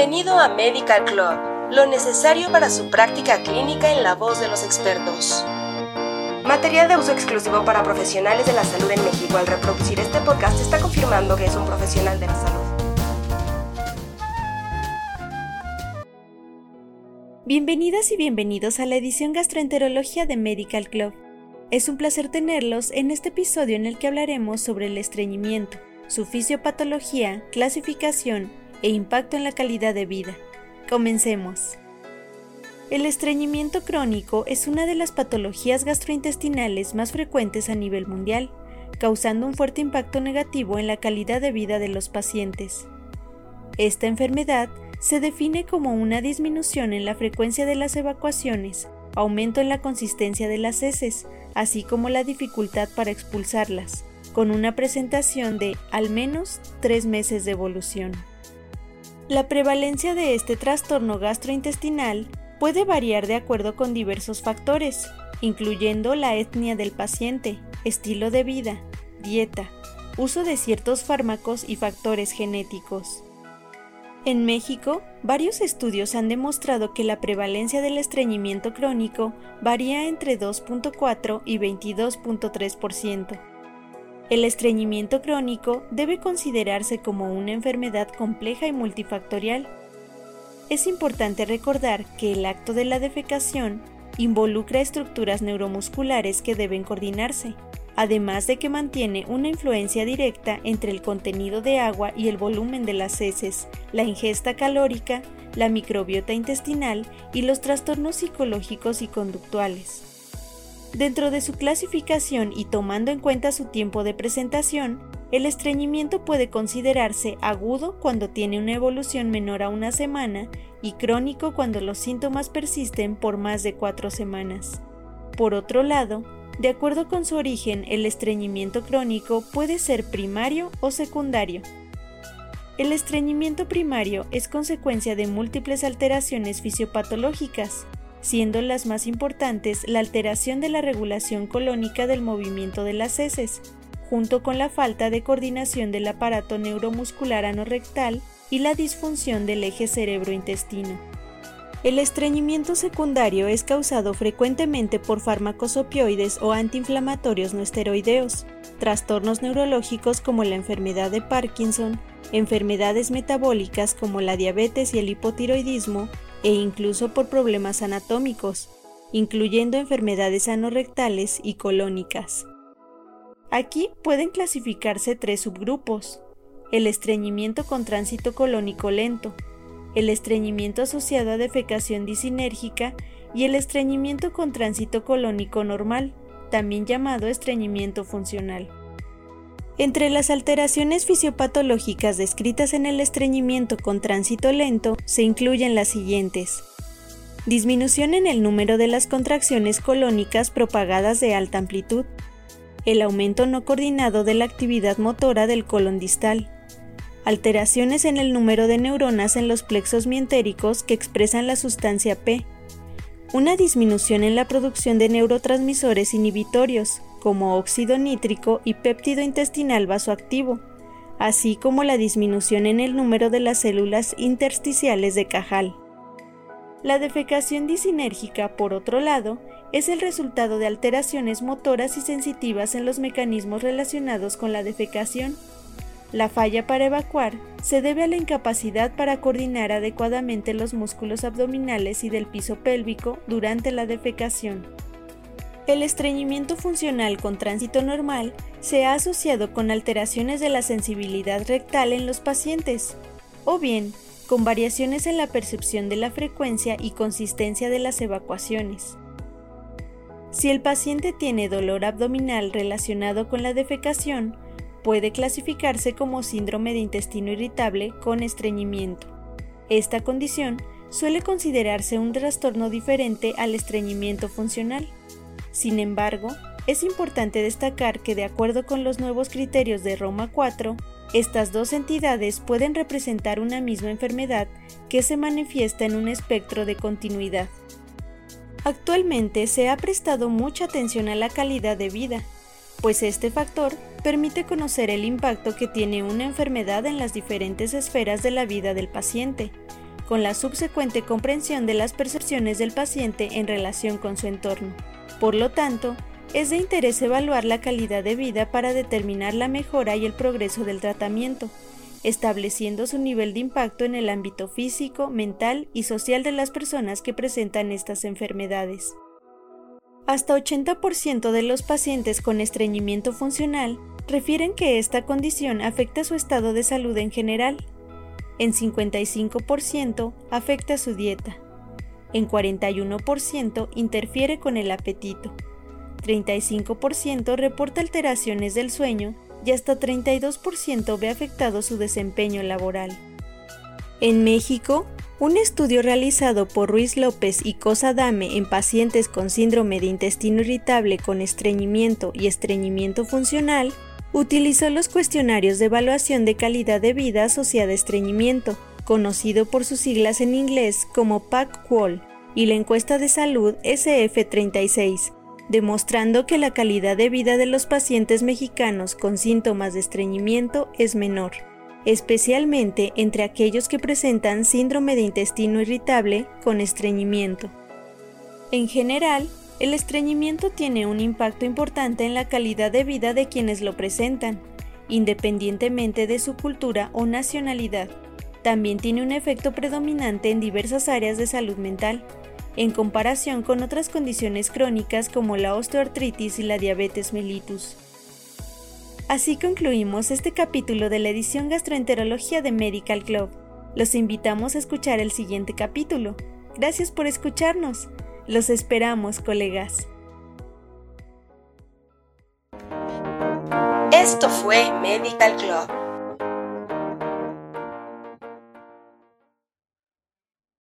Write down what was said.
Bienvenido a Medical Club, lo necesario para su práctica clínica en la voz de los expertos. Material de uso exclusivo para profesionales de la salud en México. Al reproducir este podcast está confirmando que es un profesional de la salud. Bienvenidas y bienvenidos a la edición Gastroenterología de Medical Club. Es un placer tenerlos en este episodio en el que hablaremos sobre el estreñimiento, su fisiopatología, clasificación e impacto en la calidad de vida. Comencemos. El estreñimiento crónico es una de las patologías gastrointestinales más frecuentes a nivel mundial, causando un fuerte impacto negativo en la calidad de vida de los pacientes. Esta enfermedad se define como una disminución en la frecuencia de las evacuaciones, aumento en la consistencia de las heces, así como la dificultad para expulsarlas, con una presentación de al menos tres meses de evolución. La prevalencia de este trastorno gastrointestinal puede variar de acuerdo con diversos factores, incluyendo la etnia del paciente, estilo de vida, dieta, uso de ciertos fármacos y factores genéticos. En México, varios estudios han demostrado que la prevalencia del estreñimiento crónico varía entre 2.4 y 22.3%. El estreñimiento crónico debe considerarse como una enfermedad compleja y multifactorial. Es importante recordar que el acto de la defecación involucra estructuras neuromusculares que deben coordinarse, además de que mantiene una influencia directa entre el contenido de agua y el volumen de las heces, la ingesta calórica, la microbiota intestinal y los trastornos psicológicos y conductuales. Dentro de su clasificación y tomando en cuenta su tiempo de presentación, el estreñimiento puede considerarse agudo cuando tiene una evolución menor a una semana y crónico cuando los síntomas persisten por más de cuatro semanas. Por otro lado, de acuerdo con su origen, el estreñimiento crónico puede ser primario o secundario. El estreñimiento primario es consecuencia de múltiples alteraciones fisiopatológicas, siendo las más importantes la alteración de la regulación colónica del movimiento de las heces, junto con la falta de coordinación del aparato neuromuscular anorrectal y la disfunción del eje cerebro-intestino. El estreñimiento secundario es causado frecuentemente por fármacos opioides o antiinflamatorios no esteroideos, trastornos neurológicos como la enfermedad de Parkinson, enfermedades metabólicas como la diabetes y el hipotiroidismo e incluso por problemas anatómicos, incluyendo enfermedades anorrectales y colónicas. Aquí pueden clasificarse tres subgrupos, el estreñimiento con tránsito colónico lento, el estreñimiento asociado a defecación disinérgica y el estreñimiento con tránsito colónico normal, también llamado estreñimiento funcional. Entre las alteraciones fisiopatológicas descritas en el estreñimiento con tránsito lento se incluyen las siguientes. Disminución en el número de las contracciones colónicas propagadas de alta amplitud. El aumento no coordinado de la actividad motora del colon distal. Alteraciones en el número de neuronas en los plexos mientéricos que expresan la sustancia P. Una disminución en la producción de neurotransmisores inhibitorios, como óxido nítrico y péptido intestinal vasoactivo, así como la disminución en el número de las células intersticiales de Cajal. La defecación disinérgica, por otro lado, es el resultado de alteraciones motoras y sensitivas en los mecanismos relacionados con la defecación. La falla para evacuar se debe a la incapacidad para coordinar adecuadamente los músculos abdominales y del piso pélvico durante la defecación. El estreñimiento funcional con tránsito normal se ha asociado con alteraciones de la sensibilidad rectal en los pacientes, o bien con variaciones en la percepción de la frecuencia y consistencia de las evacuaciones. Si el paciente tiene dolor abdominal relacionado con la defecación, puede clasificarse como síndrome de intestino irritable con estreñimiento. Esta condición suele considerarse un trastorno diferente al estreñimiento funcional. Sin embargo, es importante destacar que de acuerdo con los nuevos criterios de Roma 4, estas dos entidades pueden representar una misma enfermedad que se manifiesta en un espectro de continuidad. Actualmente se ha prestado mucha atención a la calidad de vida, pues este factor permite conocer el impacto que tiene una enfermedad en las diferentes esferas de la vida del paciente, con la subsecuente comprensión de las percepciones del paciente en relación con su entorno. Por lo tanto, es de interés evaluar la calidad de vida para determinar la mejora y el progreso del tratamiento, estableciendo su nivel de impacto en el ámbito físico, mental y social de las personas que presentan estas enfermedades. Hasta 80% de los pacientes con estreñimiento funcional refieren que esta condición afecta su estado de salud en general. En 55% afecta su dieta. En 41% interfiere con el apetito. 35% reporta alteraciones del sueño y hasta 32% ve afectado su desempeño laboral. En México, un estudio realizado por Ruiz López y Cosa Dame en pacientes con síndrome de intestino irritable con estreñimiento y estreñimiento funcional utilizó los cuestionarios de evaluación de calidad de vida asociada a estreñimiento, conocido por sus siglas en inglés como PAC-QOL, y la encuesta de salud SF36, demostrando que la calidad de vida de los pacientes mexicanos con síntomas de estreñimiento es menor, especialmente entre aquellos que presentan síndrome de intestino irritable con estreñimiento. En general, el estreñimiento tiene un impacto importante en la calidad de vida de quienes lo presentan, independientemente de su cultura o nacionalidad. También tiene un efecto predominante en diversas áreas de salud mental, en comparación con otras condiciones crónicas como la osteoartritis y la diabetes mellitus. Así concluimos este capítulo de la edición Gastroenterología de Medical Club. Los invitamos a escuchar el siguiente capítulo. Gracias por escucharnos. Los esperamos, colegas. Esto fue Medical Club